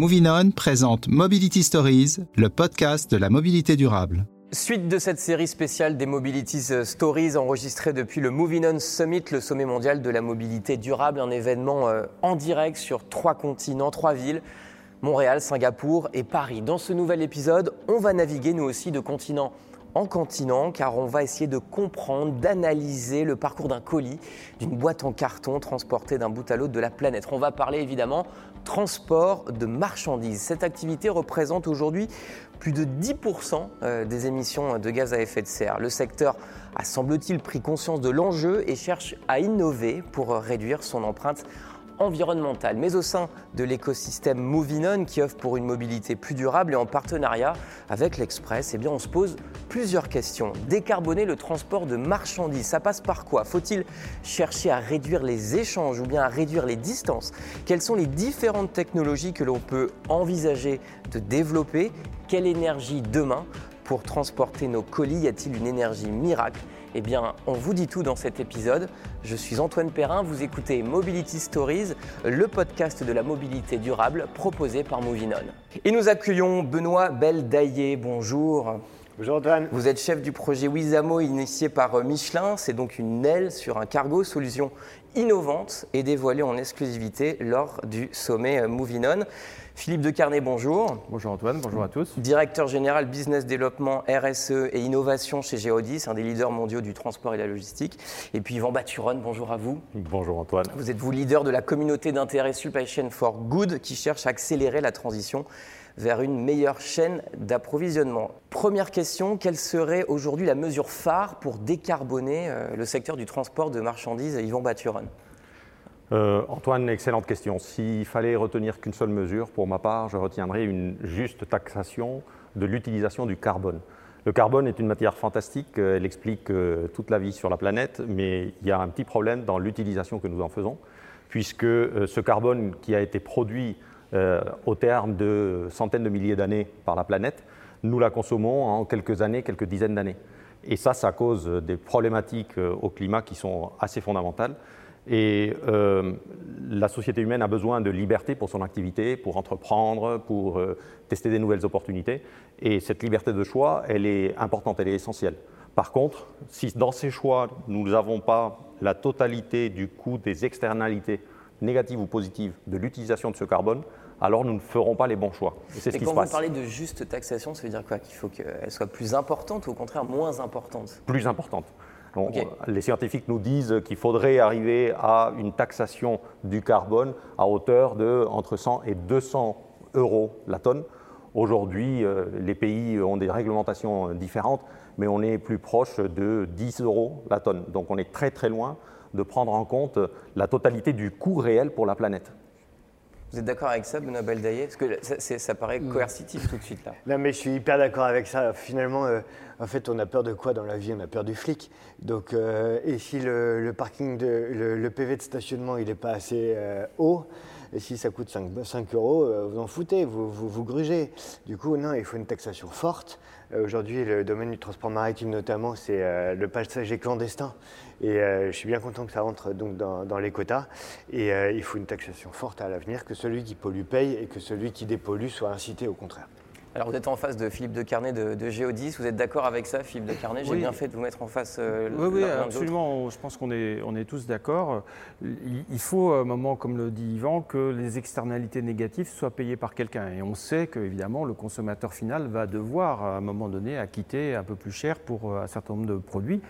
Moving On présente Mobility Stories, le podcast de la mobilité durable. Suite de cette série spéciale des Mobility Stories enregistrée depuis le Moving On Summit, le sommet mondial de la mobilité durable, un événement euh, en direct sur trois continents, trois villes, Montréal, Singapour et Paris. Dans ce nouvel épisode, on va naviguer nous aussi de continent en continent car on va essayer de comprendre, d'analyser le parcours d'un colis, d'une boîte en carton transportée d'un bout à l'autre de la planète. On va parler évidemment transport de marchandises. Cette activité représente aujourd'hui plus de 10% euh, des émissions de gaz à effet de serre. Le secteur a semble-t-il pris conscience de l'enjeu et cherche à innover pour réduire son empreinte environnementale, mais au sein de l'écosystème Movinon qui offre pour une mobilité plus durable et en partenariat avec l'Express, eh on se pose plusieurs questions. Décarboner le transport de marchandises, ça passe par quoi? Faut-il chercher à réduire les échanges ou bien à réduire les distances? Quelles sont les différentes technologies que l'on peut envisager de développer? Quelle énergie demain pour transporter nos colis? Y a-t-il une énergie miracle? Eh bien, on vous dit tout dans cet épisode. Je suis Antoine Perrin, vous écoutez Mobility Stories, le podcast de la mobilité durable proposé par Movinon. Et nous accueillons Benoît Beldaillé. Bonjour. Bonjour Antoine. Vous êtes chef du projet Wizamo initié par Michelin. C'est donc une aile sur un cargo, solution innovante et dévoilée en exclusivité lors du sommet Movinon. Philippe de Carnet, bonjour. Bonjour Antoine, bonjour à tous. Directeur général Business Développement, RSE et Innovation chez Geodis, un des leaders mondiaux du transport et la logistique. Et puis Yvan Baturon, bonjour à vous. Bonjour Antoine. Vous êtes vous leader de la communauté d'intérêt Supply Chain for Good qui cherche à accélérer la transition vers une meilleure chaîne d'approvisionnement. Première question, quelle serait aujourd'hui la mesure phare pour décarboner euh, le secteur du transport de marchandises Yvan Baturon? Euh, Antoine, excellente question. S'il fallait retenir qu'une seule mesure, pour ma part, je retiendrais une juste taxation de l'utilisation du carbone. Le carbone est une matière fantastique, elle explique euh, toute la vie sur la planète, mais il y a un petit problème dans l'utilisation que nous en faisons, puisque euh, ce carbone qui a été produit au terme de centaines de milliers d'années par la planète, nous la consommons en quelques années, quelques dizaines d'années. Et ça, ça cause des problématiques au climat qui sont assez fondamentales. Et euh, la société humaine a besoin de liberté pour son activité, pour entreprendre, pour euh, tester des nouvelles opportunités. Et cette liberté de choix, elle est importante, elle est essentielle. Par contre, si dans ces choix, nous n'avons pas la totalité du coût des externalités négatives ou positives de l'utilisation de ce carbone, alors nous ne ferons pas les bons choix. C'est ce qui se passe. Quand vous parlez de juste taxation, ça veut dire quoi? Qu'il faut qu'elle soit plus importante ou au contraire moins importante? Plus importante. Les scientifiques nous disent qu'il faudrait arriver à une taxation du carbone à hauteur de entre 100 et 200 euros la tonne. Aujourd'hui, euh, les pays ont des réglementations différentes, mais on est plus proche de 10 euros la tonne. Donc on est très très loin de prendre en compte la totalité du coût réel pour la planète. Vous êtes d'accord avec ça, Benoît Beldaillé Parce que ça, ça, paraît mm. coercitif tout de suite là. Non, mais je suis hyper d'accord avec ça. Finalement, euh, en fait, on a peur de quoi dans la vie? On a peur du flic. Donc, euh, et si le, parking, de, le, PV de stationnement, il n'est pas assez euh, haut, et si ça coûte 5, 5 euros, vous en foutez, vous, vous, grugez. Du coup, non, il faut une taxation forte. Aujourd'hui, le domaine du transport maritime notamment, c'est le passager clandestin. Et euh, je suis bien content que ça rentre donc dans, les quotas. Et euh, il faut une taxation forte à l'avenir, que celui qui pollue paye et que celui qui dépollue soit incité au contraire. Alors vous êtes en face de Philippe de Carnet de, de Géodis, vous êtes d'accord avec ça Philippe de Carnet? J'ai bien fait de vous mettre en face euh, Oui, oui absolument, je pense qu'on est, on est tous d'accord. Il, faut, à un moment, comme le dit Yvan, que les externalités négatives soient payées par quelqu'un. Et on sait qu'évidemment, le consommateur final va devoir, à un moment donné, acquitter un peu plus cher pour un certain nombre de produits.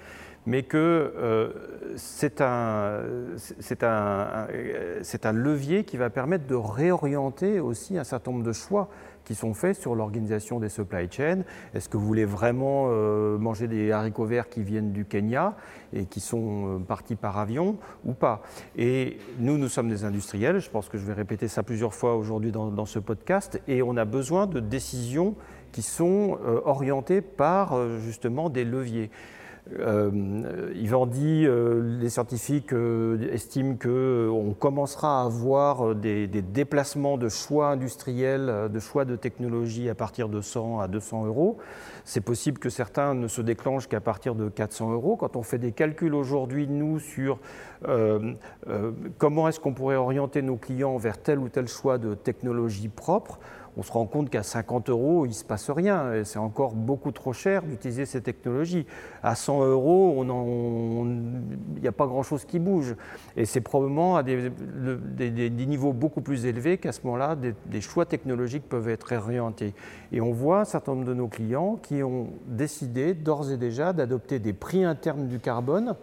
Mais que euh, c'est un, un, un, levier qui va permettre de réorienter aussi un certain nombre de choix qui sont faits sur l'organisation des supply chains. Est-ce que vous voulez vraiment euh, manger des haricots verts qui viennent du Kenya et qui sont euh, partis par avion ou pas? Et nous, nous sommes des industriels, je pense que je vais répéter ça plusieurs fois aujourd'hui dans, dans, ce podcast, et on a besoin de décisions qui sont orientées par justement des leviers. Euh, Vivendi, euh, les scientifiques euh, estiment qu'on commencera à avoir des, des, déplacements de choix industriels, de choix de technologie à partir de 100 à 200 euros. C'est possible que certains ne se déclenchent qu'à partir de 400 euros. Quand on fait des calculs aujourd'hui, nous, sur euh, euh, comment est-ce qu'on pourrait orienter nos clients vers tel ou tel choix de technologie propre, on se rend compte qu'à 50 euros, il ne se passe rien. C'est encore beaucoup trop cher d'utiliser ces technologies. À 100 euros, il n'y a pas grand-chose qui bouge. Et c'est probablement à des, des, niveaux beaucoup plus élevés qu'à ce moment-là, des, choix technologiques peuvent être réorientés. Et on voit un certain nombre de nos clients qui ont décidé d'ores et déjà d'adopter des prix internes du carbone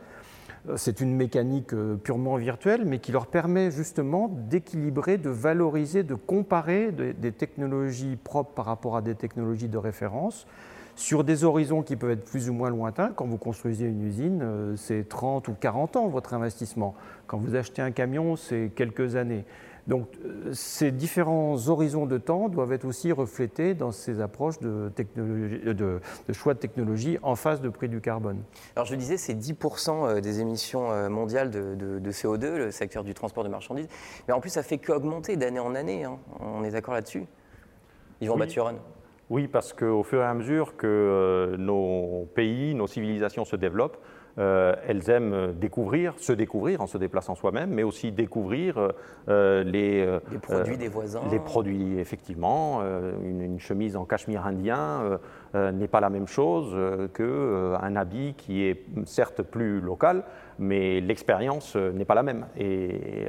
c'est une mécanique euh, purement virtuelle, mais qui leur permet justement d'équilibrer, de valoriser, de comparer des technologies propres par rapport à des technologies de référence sur des horizons qui peuvent être plus ou moins lointains. Quand vous construisez une usine, euh, c'est 30 ou 40 ans votre investissement. Quand vous achetez un camion, c'est quelques années. Donc euh, ces différents horizons de temps doivent être aussi reflétés dans ces approches de, euh, choix de technologie en face de prix du carbone. Alors je disais, c'est 10% euh, des émissions mondiales de, CO2, le secteur du transport de marchandises. Mais en plus, ça fait qu'augmenter d'année en année. Hein. On est d'accord là-dessus? Yvon oui. Bathuron Oui, parce qu'au fur et à mesure que nos pays, nos civilisations se développent, euh, elles aiment découvrir, se découvrir en se déplaçant soi-même, mais aussi découvrir euh, les, les, produits des voisins. Les produits, effectivement. Une, une, chemise en cachemire indien n'est pas la même chose qu'un habit qui est certes plus local, mais l'expérience n'est pas la même. Et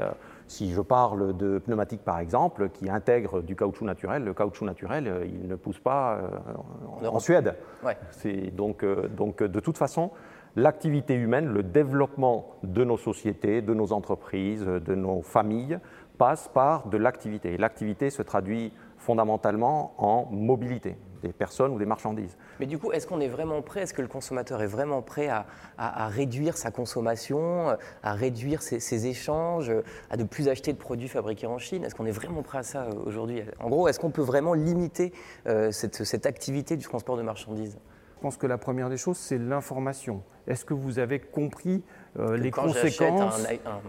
si je parle de pneumatiques, par exemple, qui intègrent du caoutchouc naturel, le caoutchouc naturel, il ne pousse pas en, en, Suède. Ouais. Donc, donc, de toute façon, l'activité humaine, le développement de nos sociétés, de nos entreprises, de nos familles passe par de l'activité. L'activité se traduit fondamentalement en mobilité des personnes ou des marchandises. Mais du coup, est-ce qu'on est vraiment prêt, est-ce que le consommateur est vraiment prêt à, réduire sa consommation, à réduire ses, échanges, à ne plus acheter de produits fabriqués en Chine? Est-ce qu'on est vraiment prêt à ça euh, aujourd'hui? En gros, est-ce qu'on peut vraiment limiter euh, cette, cette activité du transport de marchandises? Je pense que la première des choses, c'est l'information. Est-ce que vous avez compris euh, les conséquences?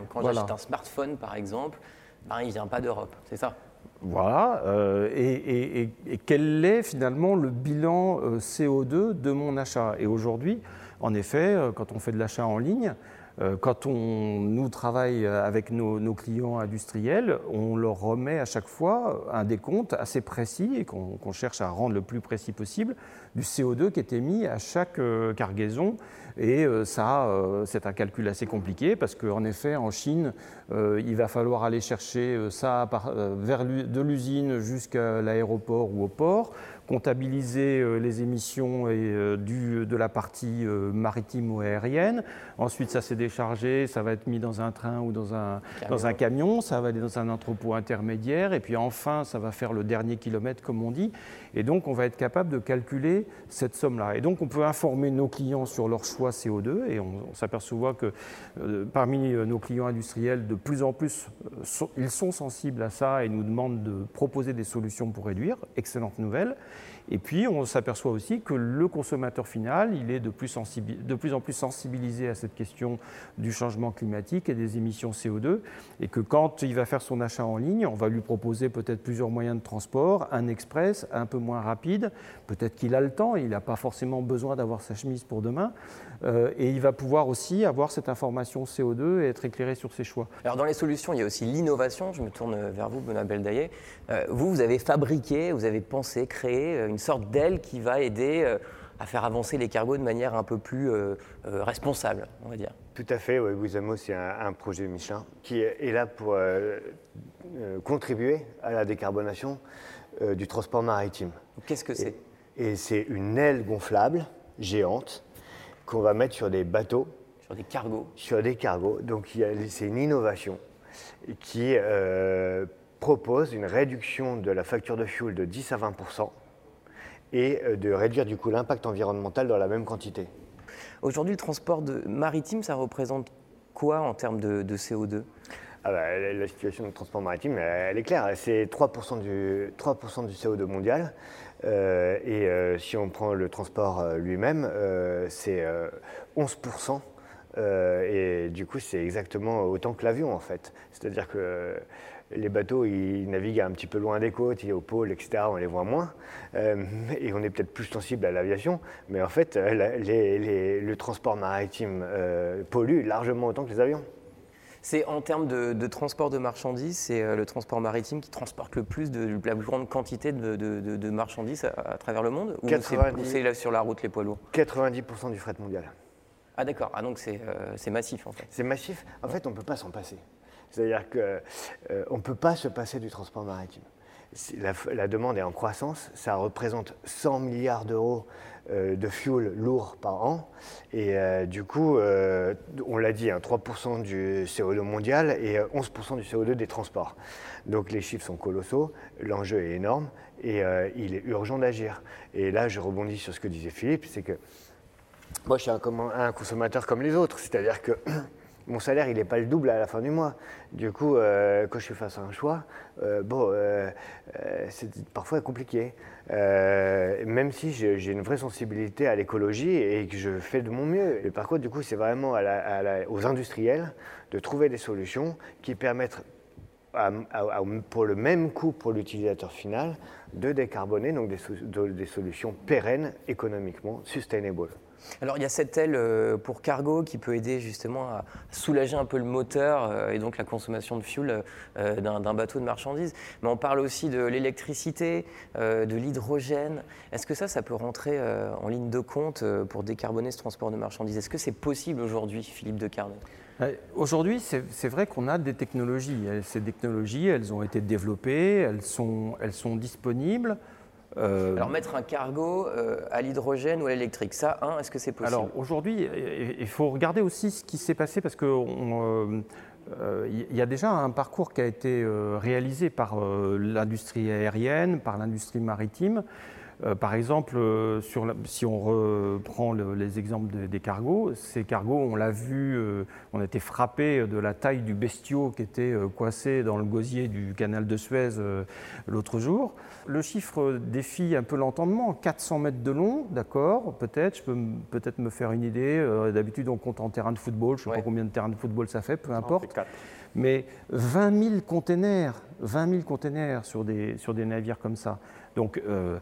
Quand j'achète un smartphone, par exemple, ben, il ne vient pas d'Europe, c'est ça? Voilà, euh, et, quel est finalement le bilan euh, CO2 de mon achat? Et aujourd'hui, en effet, quand on fait de l'achat en ligne, euh, quand on, nous travaille avec nos, clients industriels, on leur remet à chaque fois un décompte assez précis et qu'on cherche à rendre le plus précis possible du CO2 qui est émis à chaque euh, cargaison. Et euh, ça, c'est un calcul assez compliqué parce qu'en effet, en Chine, il va falloir aller chercher ça vers de l'usine jusqu'à l'aéroport ou au port comptabiliser euh, les émissions euh, du, de la partie euh, maritime ou aérienne. Ensuite, ça s'est déchargé, ça va être mis dans un train ou dans un camion. dans un camion, ça va aller dans un entrepôt intermédiaire, et puis enfin, ça va faire le dernier kilomètre, comme on dit. Et donc, on va être capable de calculer cette somme-là. Et donc, on peut informer nos clients sur leur choix CO2, et on, s'aperçoit que parmi nos clients industriels, de plus en plus, ils sont sensibles à ça et nous demandent de proposer des solutions pour réduire. Excellente nouvelle. Et puis, on s'aperçoit aussi que le consommateur final, il est de plus, de plus, en plus sensibilisé à cette question du changement climatique et des émissions CO2, et que quand il va faire son achat en ligne, on va lui proposer peut-être plusieurs moyens de transport, un express un peu moins rapide, peut-être qu'il a le temps, il n'a pas forcément besoin d'avoir sa chemise pour demain, euh, et il va pouvoir aussi avoir cette information CO2 et être éclairé sur ses choix. Alors dans les solutions, il y a aussi l'innovation. Je me tourne vers vous, Benoît Beldaillé. Euh, vous, vous avez fabriqué, vous avez pensé, créé euh, une sorte d'aile qui va aider à faire avancer les cargos de manière un peu plus responsable, on va dire. Tout à fait, oui. Bouzamo, c'est un, projet Michelin qui est là pour contribuer à la décarbonation du transport maritime. Qu'est-ce que c'est? Et c'est une aile gonflable géante qu'on va mettre sur des bateaux. Sur des cargos. Sur des cargos. Donc c'est une innovation qui euh, propose une réduction de la facture de fuel de 10 à 20% et euh, de réduire du coup l'impact environnemental dans la même quantité. Aujourd'hui, le transport de maritime, ça représente quoi en termes de, CO2 ah bah, la situation du transport maritime, elle, est claire. C'est 3%, du, 3 du CO2 mondial. et si on prend le transport lui-même, c'est 11%. et du coup, c'est exactement autant que l'avion, en fait. C'est-à-dire que les bateaux, ils naviguent un petit peu loin des côtes, au pôle, etc. On les voit moins. Euh, et on est peut-être plus sensible à l'aviation. Mais en fait, euh, le transport maritime euh, pollue largement autant que les avions. C'est en termes de, transport de marchandises, c'est le transport maritime qui transporte le plus de la plus grande quantité de, marchandises à, travers le monde Ou c'est sur la route les poids lourds? 90% du fret mondial. Ah d'accord, ah, donc c'est massif en fait. C'est massif. En fait, on ne peut pas s'en passer. C'est-à-dire qu'on euh, ne peut pas se passer du transport maritime. La, demande est en croissance, ça représente 100 milliards d'euros euh, de fuel lourd par an. Et euh, du coup, on l'a dit, 3% hein, du CO2 mondial et 11% du CO2 des transports. Donc les chiffres sont colossaux, l'enjeu est énorme et il est urgent d'agir. Et là, je rebondis sur ce que disait Philippe, c'est que moi, je suis un consommateur comme les autres, c'est-à-dire que mon salaire, il n'est pas le double à la fin du mois. Du coup, euh, quand je suis face à un choix, euh, bon, euh, c'est parfois compliqué. même si j'ai une vraie sensibilité à l'écologie et que je fais de mon mieux. Et par contre, du coup, c'est vraiment aux industriels de trouver des solutions qui permettent pour le même coût pour l'utilisateur final de décarboner, donc des, des solutions pérennes économiquement, sustainable. Alors il y a cette aile euh, pour cargo qui peut aider justement à soulager un peu le moteur euh, et donc la consommation de fuel euh, d'un bateau de marchandises. Mais on parle aussi de l'électricité, de l'hydrogène. Est-ce que ça, ça peut rentrer en ligne de compte pour décarboner ce transport de marchandises? Est-ce que c'est possible aujourd'hui, Philippe de Carnet Aujourd'hui, c'est vrai qu'on a des technologies. Ces technologies, elles ont été développées, elles sont, elles sont disponibles. Euh, Alors mettre un cargo euh, à l'hydrogène ou à l'électrique, ça, est-ce que c'est possible? Alors aujourd'hui, il faut regarder aussi ce qui s'est passé parce qu'il euh, y a déjà un parcours qui a été réalisé par l'industrie aérienne, par l'industrie maritime. Euh, par exemple, euh, si on reprend les exemples des cargos, ces cargos, on l'a vu, euh, on a été frappé de la taille du bestiau qui était coincé dans le gosier du canal de Suez l'autre jour. Le chiffre défie un peu l'entendement, 400 mètres de long, d'accord, peut-être, je peux peut-être me faire une idée. D'habitude, on compte en terrain de football, je ne sais pas combien de terrains de football ça fait, peu importe. Mais 20 000 containers, 20 000 containers sur des, sur des navires comme ça. Donc, euh,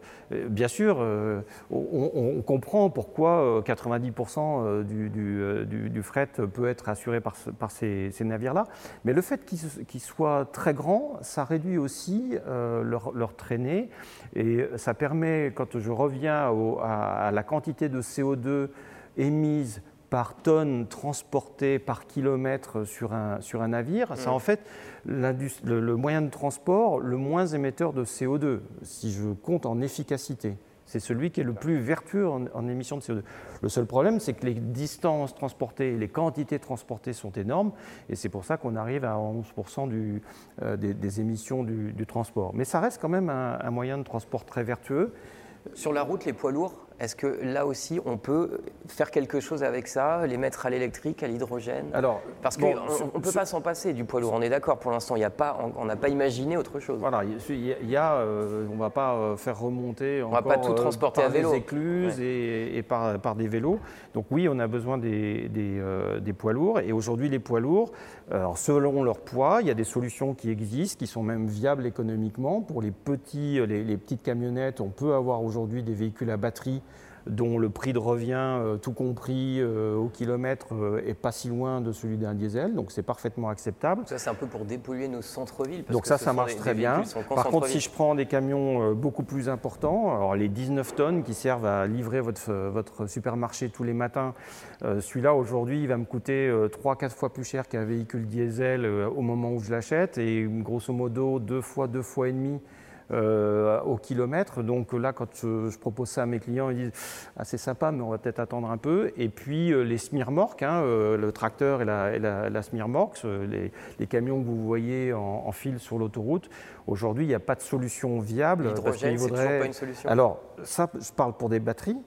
bien sûr, euh, on, comprend pourquoi 90% euh, du, fret peut être assuré par, ces, navires-là. Mais le fait qu'ils soient très grands, ça réduit aussi leur, traînée. Et ça permet, quand je reviens à, la quantité de CO2 émise par tonne transportée par kilomètre sur un, sur un navire, c'est en fait le, moyen de transport le moins émetteur de CO2, si je compte en efficacité. C'est celui qui est le plus vertueux en, en émissions de CO2. Le seul problème, c'est que les distances transportées, les quantités transportées sont énormes, et c'est pour ça qu'on arrive à 11% du, euh, des, émissions du, transport. Mais ça reste quand même un moyen de transport très vertueux. Sur la route, les poids lourds, est-ce que là aussi, on peut faire quelque chose avec ça, les mettre à l'électrique, à l'hydrogène? Alors, Parce qu'on ne peut pas s'en passer du poids lourd, on est d'accord, pour l'instant, on n'a pas imaginé autre chose. Voilà, il y a, euh, on ne va pas euh, faire remonter on va pas tout euh, transporter par à vélo. des écluses et, par, par, des vélos. Donc oui, on a besoin des, des, poids lourds. Et aujourd'hui, les poids lourds, alors selon leur poids, il y a des solutions qui existent, qui sont même viables économiquement. Pour les, petits, les, les petites camionnettes, on peut avoir aujourd'hui des véhicules à batterie dont le prix de revient, euh, tout compris euh, au kilomètre, euh, est pas si loin de celui d'un diesel, donc c'est parfaitement acceptable. Ça, c'est un peu pour dépolluer nos centres-villes. Donc ça, ça marche très bien. Par contre, si je prends des camions beaucoup plus importants, alors les 19 tonnes qui servent à livrer votre, votre supermarché tous les matins, celui-là, aujourd'hui, il va me coûter 3-4 fois plus cher qu'un véhicule diesel au moment où je l'achète, et grosso modo, deux fois, deux fois et demi euh, au kilomètre. Donc là, quand je, propose ça à mes clients, ils disent ah, c'est sympa, mais on va peut-être attendre un peu. Et puis euh, les smirmorques, hein, euh, le tracteur et la, et la, les, camions que vous voyez en, fil sur l'autoroute, aujourd'hui, il n'y a pas de solution viable. L'hydrogène, c'est toujours pas une solution. Alors, ça, je parle pour des batteries.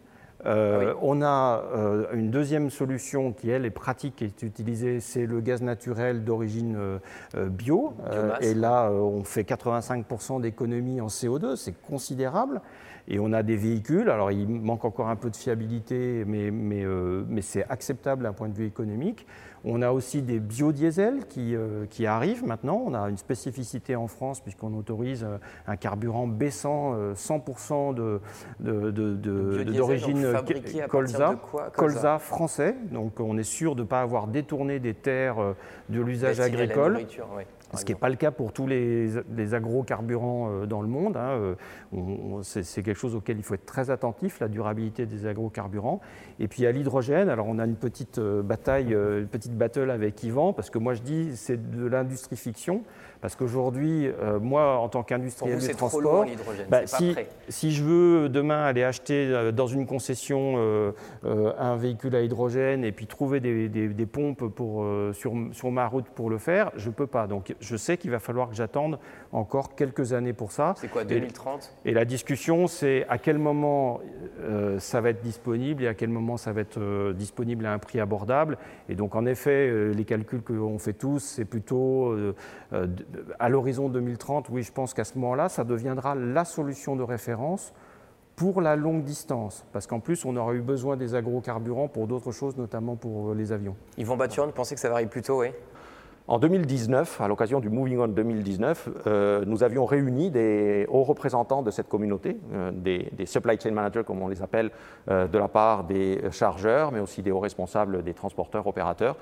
Euh, on a euh, une deuxième solution qui, elle, est pratique et est utilisée, c'est le gaz naturel d'origine euh, bio. et là, on fait 85% d'économie en CO2, c'est considérable. Et on a des véhicules, alors il manque encore un peu de fiabilité, mais, mais, mais c'est acceptable d'un point de vue économique. On a aussi des biodiesels qui, euh, qui, arrivent maintenant. On a une spécificité en France puisqu'on autorise euh, un carburant baissant 100% euh, d'origine de, colza, colza, français. Donc on est sûr de ne pas avoir détourné des terres de l'usage agricole ce qui n'est pas le cas pour tous les, agrocarburants euh, dans le monde. Hein, euh, c'est quelque chose auquel il faut être très attentif, la durabilité des agrocarburants. Et puis à l'hydrogène, alors on a une petite euh, bataille, une petite battle avec Yvan, parce que moi je dis c'est de l'industrie fiction. Parce qu'aujourd'hui, euh, moi, en tant qu'industriel du transport, bah, si, si, je veux demain aller acheter euh, dans une concession euh, un véhicule à hydrogène et puis trouver des, des, pompes pour, sur, sur, ma route pour le faire, je ne peux pas. Donc je sais qu'il va falloir que j'attende encore quelques années pour ça. C'est quoi, 2030 et, la discussion, c'est à quel moment ça va être disponible et à quel moment ça va être disponible à un prix abordable. Et donc en effet, les calculs qu'on fait tous, c'est plutôt à l'horizon 2030, oui, je pense qu'à ce moment-là, ça deviendra la solution de référence pour la longue distance, parce qu'en plus, on aura eu besoin des agrocarburants pour d'autres choses, notamment pour euh, les avions. Yvon Bathurin, vous pensez que ça va arriver plus tôt, oui? En 2019, à l'occasion du Moving On 2019, euh, nous avions réuni des hauts représentants de cette communauté, euh, des, supply chain managers comme on les appelle, de la part des chargeurs, mais aussi des hauts responsables des transporteurs, opérateurs,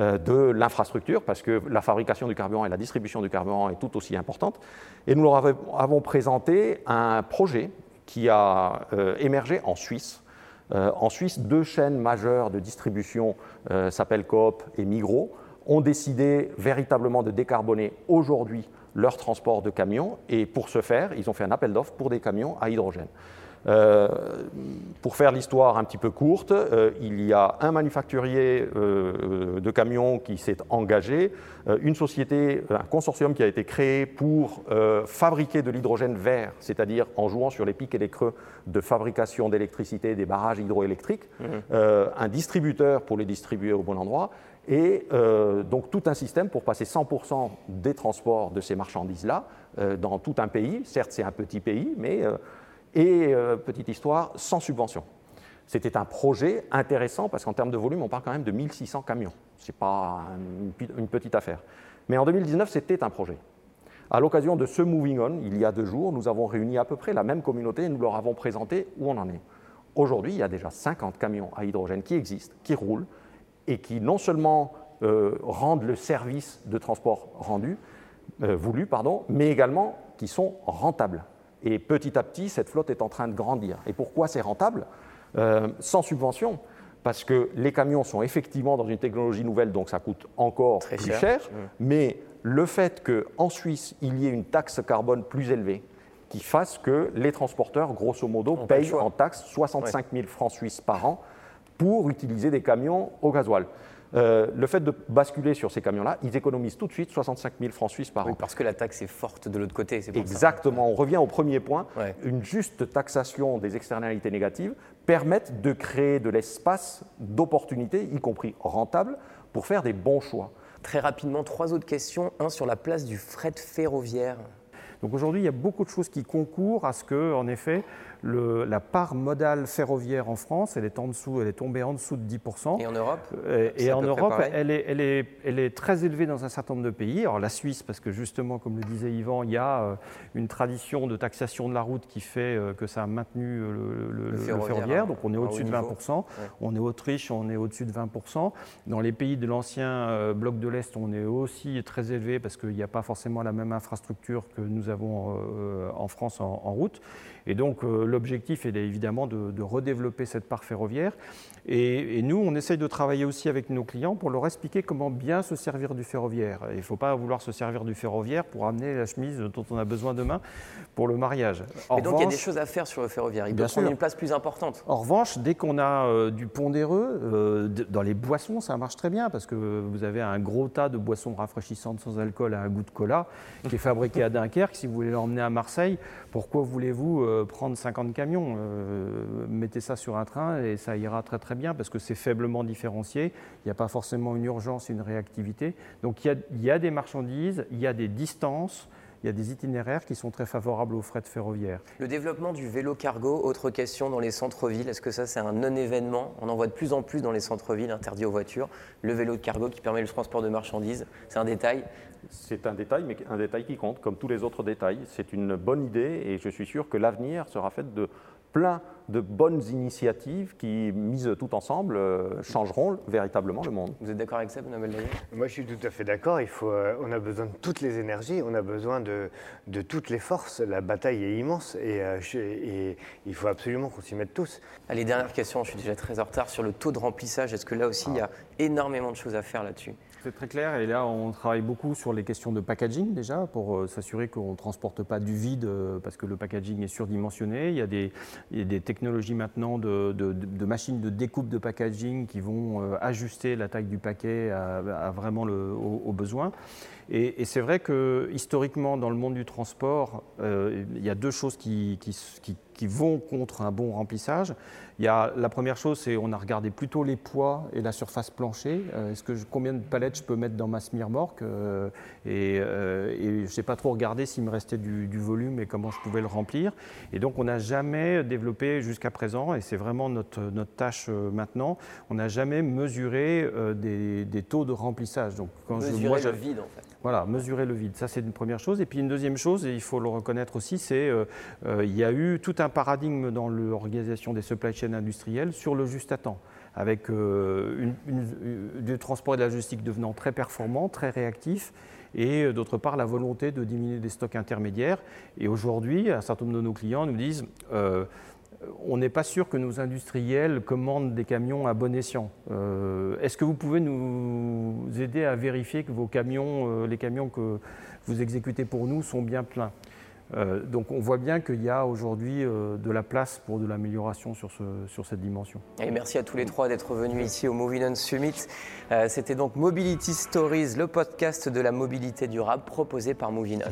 euh, de l'infrastructure, parce que la fabrication du carburant et la distribution du carburant est tout aussi importante. Et nous leur avons présenté un projet qui a euh, émergé en Suisse. Euh, en Suisse, deux chaînes majeures de distribution s'appellent Coop et Migros ont décidé véritablement de décarboner aujourd'hui leur transport de camions et pour ce faire, ils ont fait un appel d'offres pour des camions à hydrogène. Euh, pour faire l'histoire un petit peu courte, euh, il y a un manufacturier euh, de camions qui s'est engagé, une société, un consortium qui a été créé pour fabriquer de l'hydrogène vert, c'est-à-dire en jouant sur les pics et les creux de fabrication d'électricité des barrages hydroélectriques, mmh. un distributeur pour les distribuer au bon endroit, et donc tout un système pour passer 100% des transports de ces marchandises-là dans tout un pays. Certes, c'est un petit pays, mais et, euh, petite histoire, sans subvention. C'était un projet intéressant parce qu'en termes de volume, on parle quand même de 1600 camions. Ce n'est pas une, petite affaire. Mais en 2019, c'était un projet. À l'occasion de ce Moving On, il y a deux jours, nous avons réuni à peu près la même communauté et nous leur avons présenté où on en est. Aujourd'hui, il y a déjà 50 camions à hydrogène qui existent, qui roulent et qui non seulement euh, rendent le service de transport rendu, euh, voulu, pardon, mais également qui sont rentables. Et petit à petit, cette flotte est en train de grandir. Et pourquoi c'est rentable? Euh, Sans subvention, parce que les camions sont effectivement dans une technologie nouvelle, donc ça coûte encore plus cher. Mmh. Mais le fait qu'en Suisse, il y ait une taxe carbone plus élevée, qui fasse que les transporteurs, grosso modo, payent en taxe 65 000 francs suisses par an pour utiliser des camions au gasoil. Euh, le fait de basculer sur ces camions-là, ils économisent tout de suite 65 000 francs suisses par oui, an. Parce que la taxe est forte de l'autre côté. Exactement. On revient au premier point. Une juste taxation des externalités négatives permet de créer de l'espace d'opportunités, y compris rentables, pour faire des bons choix. Très rapidement, trois autres questions. Un sur la place du fret ferroviaire. Donc aujourd'hui, il y a beaucoup de choses qui concourent à ce que, en effet, la part modale ferroviaire en France, elle est en dessous, elle est tombée en dessous de 10%. Et en Europe euh, Et, en Europe, elle est, elle, est, elle est, très élevée dans un certain nombre de pays. Alors la Suisse, parce que justement, comme le disait Yvan, il y a euh, une tradition de taxation de la route qui fait euh, que ça a maintenu le, ferroviaire. Donc on est au-dessus de 20%. On est Autriche, on est au-dessus de 20%. Dans les pays de l'ancien bloc de l'Est, on est aussi très élevé parce qu'il n'y a pas forcément la même infrastructure que nous avons en France en, en route. Et donc euh, l'objectif est évidemment de, redévelopper cette part ferroviaire. Et, nous, on essaye de travailler aussi avec nos clients pour leur expliquer comment bien se servir du ferroviaire. Il ne faut pas vouloir se servir du ferroviaire pour amener la chemise dont on a besoin demain pour le mariage. Mais donc il y a des choses à faire sur le ferroviaire. Il doit prendre une place plus importante. En revanche, dès qu'on a euh, du pondéreux, euh, dans les boissons, ça marche très bien parce que vous avez un gros tas de boissons rafraîchissantes sans alcool à un goût de cola qui est fabriqué à Dunkerque. Si vous voulez l'emmener à Marseille, pourquoi voulez-vous euh, prendre 50 camions. mettez ça sur un train et ça ira très très bien parce que c'est faiblement différencié. Il n'y a pas forcément une urgence, une réactivité. Donc il y a des marchandises, il y a des distances il y a des itinéraires qui sont très favorables au fret ferroviaire. Le développement du vélo cargo, autre question dans les centres-villes, est-ce que ça c'est un non-événement? On en voit de plus en plus dans les centres-villes, interdit aux voitures. Le vélo de cargo qui permet le transport de marchandises, c'est un détail C'est un détail, mais un détail qui compte, comme tous les autres détails. C'est une bonne idée et je suis sûr que l'avenir sera fait de plein de bonnes initiatives qui, mises tout ensemble, euh, changeront véritablement le monde. Vous êtes d'accord avec ça, Benoît Moi, je suis tout à fait d'accord. Il faut, euh, on a besoin de toutes les énergies, on a besoin de, de toutes les forces. La bataille est immense et, euh, et il faut absolument qu'on s'y mette tous. Allez, dernière question, je suis déjà très en retard sur le taux de remplissage. Est-ce que là aussi, il y a énormément de choses à faire là-dessus? C'est très clair. Et là, on travaille beaucoup sur les questions de packaging déjà pour s'assurer qu'on ne transporte pas du vide parce que le packaging est surdimensionné. Il y a des, technologies maintenant de, machines de découpe de packaging qui vont euh, ajuster la taille du paquet à, vraiment le, au, besoin. Et, c'est vrai que historiquement, dans le monde du transport, euh, il y a deux choses qui, vont contre un bon remplissage. Il y a, la première chose, c'est on a regardé plutôt les poids et la surface plancher. Euh, est-ce que combien de palettes je peux mettre dans ma semi-remorque euh, Et, euh, et je n'ai pas trop regardé s'il me restait du, volume et comment je pouvais le remplir. Et donc on n'a jamais développé jusqu'à présent, et c'est vraiment notre, notre tâche maintenant, on n'a jamais mesuré des, des, taux de remplissage. Donc quand mesurer je, le vide en fait. Voilà, mesurer le vide. Ça, c'est une première chose. Et puis une deuxième chose, et il faut le reconnaître aussi, c'est il y a eu tout un paradigme dans l'organisation des supply chains industrielles sur le juste à temps, avec euh, du transport et de la logistique devenant très performant, très réactif, et euh, d'autre part la volonté de diminuer des stocks intermédiaires. Et aujourd'hui, un certain nombre de nos clients nous disent euh, on n'est pas sûr que nos industriels commandent des camions à bon escient. Est-ce que vous pouvez nous aider à vérifier que vos camions, les camions que vous exécutez pour nous sont bien pleins? Euh, donc on voit bien qu'il y a aujourd'hui euh, de la place pour de l'amélioration sur, cette dimension. Et merci à tous les trois d'être venus ici au Movinon Summit. Euh, c'était donc Mobility Stories, le podcast de la mobilité durable proposé par Movinon.